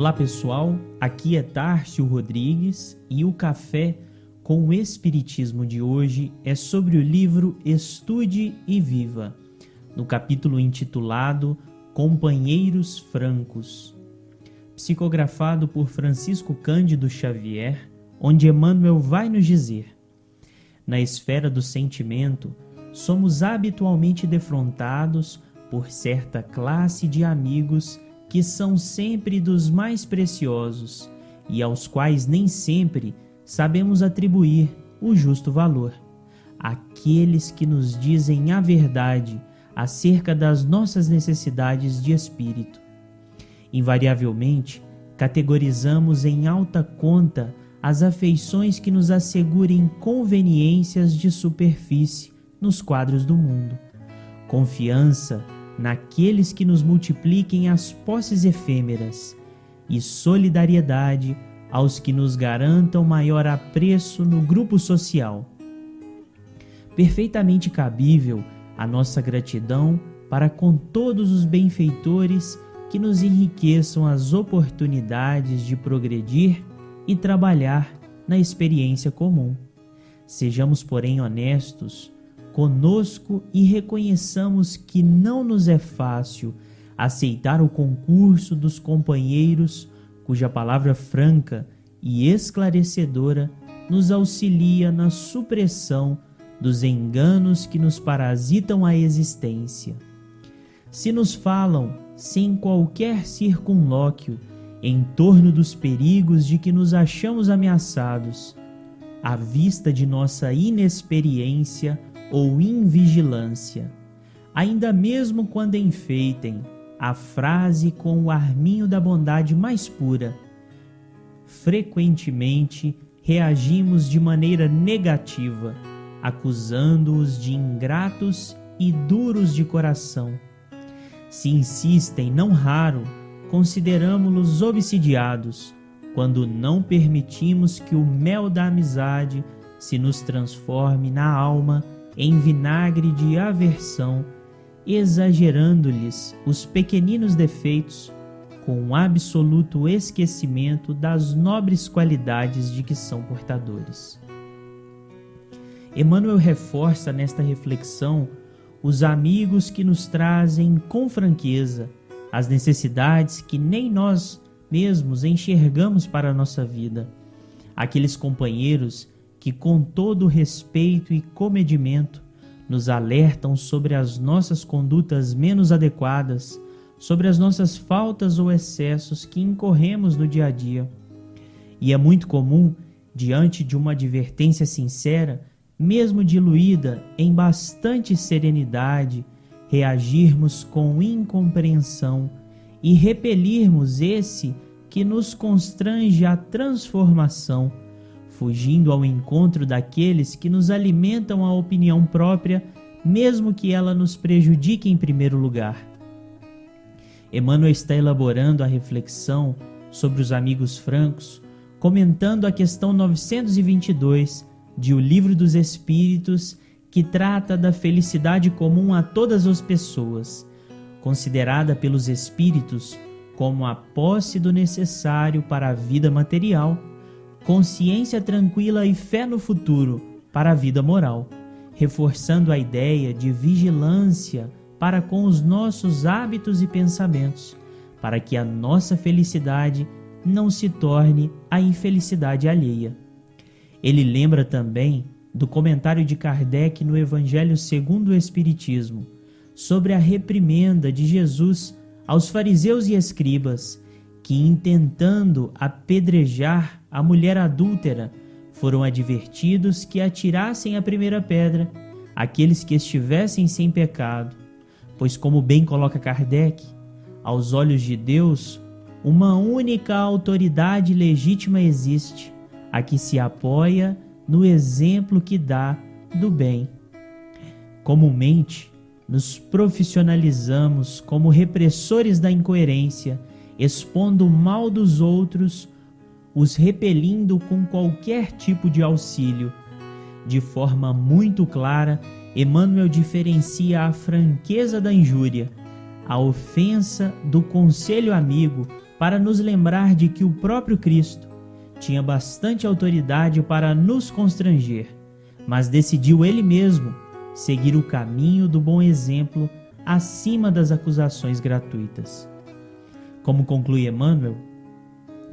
Olá pessoal, aqui é Tárcio Rodrigues e o café com o Espiritismo de hoje é sobre o livro Estude e Viva, no capítulo intitulado Companheiros Francos, psicografado por Francisco Cândido Xavier, onde Emmanuel vai nos dizer: Na esfera do sentimento, somos habitualmente defrontados por certa classe de amigos que são sempre dos mais preciosos e aos quais nem sempre sabemos atribuir o justo valor. Aqueles que nos dizem a verdade acerca das nossas necessidades de espírito. Invariavelmente, categorizamos em alta conta as afeições que nos assegurem conveniências de superfície nos quadros do mundo. Confiança naqueles que nos multipliquem as posses efêmeras, e solidariedade aos que nos garantam maior apreço no grupo social. Perfeitamente cabível a nossa gratidão para com todos os benfeitores que nos enriqueçam as oportunidades de progredir e trabalhar na experiência comum. Sejamos, porém, honestos conosco e reconheçamos que não nos é fácil aceitar o concurso dos companheiros cuja palavra franca e esclarecedora nos auxilia na supressão dos enganos que nos parasitam a existência. Se nos falam sem qualquer circunlóquio em torno dos perigos de que nos achamos ameaçados, à vista de nossa inexperiência, ou invigilância, ainda mesmo quando enfeitem a frase com o arminho da bondade mais pura. Frequentemente reagimos de maneira negativa, acusando-os de ingratos e duros de coração. Se insistem, não raro, consideramos-los obsidiados, quando não permitimos que o mel da amizade se nos transforme na alma em vinagre de aversão, exagerando-lhes os pequeninos defeitos, com um absoluto esquecimento das nobres qualidades de que são portadores. Emmanuel reforça nesta reflexão os amigos que nos trazem com franqueza as necessidades que nem nós mesmos enxergamos para a nossa vida, aqueles companheiros que, com todo respeito e comedimento, nos alertam sobre as nossas condutas menos adequadas, sobre as nossas faltas ou excessos que incorremos no dia a dia. E é muito comum, diante de uma advertência sincera, mesmo diluída em bastante serenidade, reagirmos com incompreensão e repelirmos esse que nos constrange à transformação fugindo ao encontro daqueles que nos alimentam a opinião própria, mesmo que ela nos prejudique em primeiro lugar. Emmanuel está elaborando a reflexão sobre os amigos francos, comentando a questão 922 de O Livro dos Espíritos, que trata da felicidade comum a todas as pessoas, considerada pelos espíritos como a posse do necessário para a vida material consciência tranquila e fé no futuro para a vida moral, reforçando a ideia de vigilância para com os nossos hábitos e pensamentos, para que a nossa felicidade não se torne a infelicidade alheia. Ele lembra também do comentário de Kardec no Evangelho segundo o Espiritismo sobre a reprimenda de Jesus aos fariseus e escribas que, intentando apedrejar a mulher adúltera, foram advertidos que atirassem a primeira pedra aqueles que estivessem sem pecado, pois, como bem coloca Kardec, aos olhos de Deus, uma única autoridade legítima existe, a que se apoia no exemplo que dá do bem. Comumente, nos profissionalizamos como repressores da incoerência, expondo o mal dos outros os repelindo com qualquer tipo de auxílio. De forma muito clara, Emmanuel diferencia a franqueza da injúria, a ofensa do conselho amigo para nos lembrar de que o próprio Cristo tinha bastante autoridade para nos constranger, mas decidiu ele mesmo seguir o caminho do bom exemplo acima das acusações gratuitas. Como conclui Emmanuel,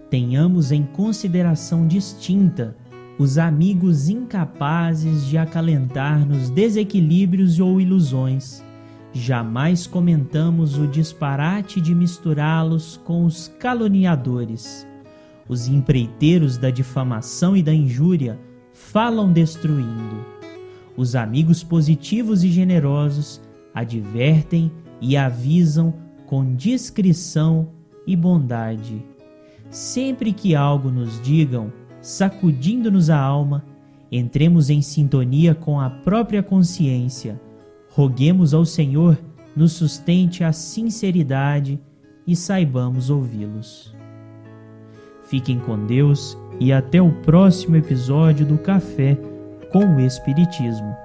tenhamos em consideração distinta os amigos incapazes de acalentar-nos desequilíbrios ou ilusões. Jamais comentamos o disparate de misturá-los com os caluniadores. Os empreiteiros da difamação e da injúria falam destruindo. Os amigos positivos e generosos advertem e avisam com discrição e bondade. Sempre que algo nos digam, sacudindo-nos a alma, entremos em sintonia com a própria consciência, roguemos ao Senhor nos sustente a sinceridade e saibamos ouvi-los. Fiquem com Deus e até o próximo episódio do Café com o Espiritismo.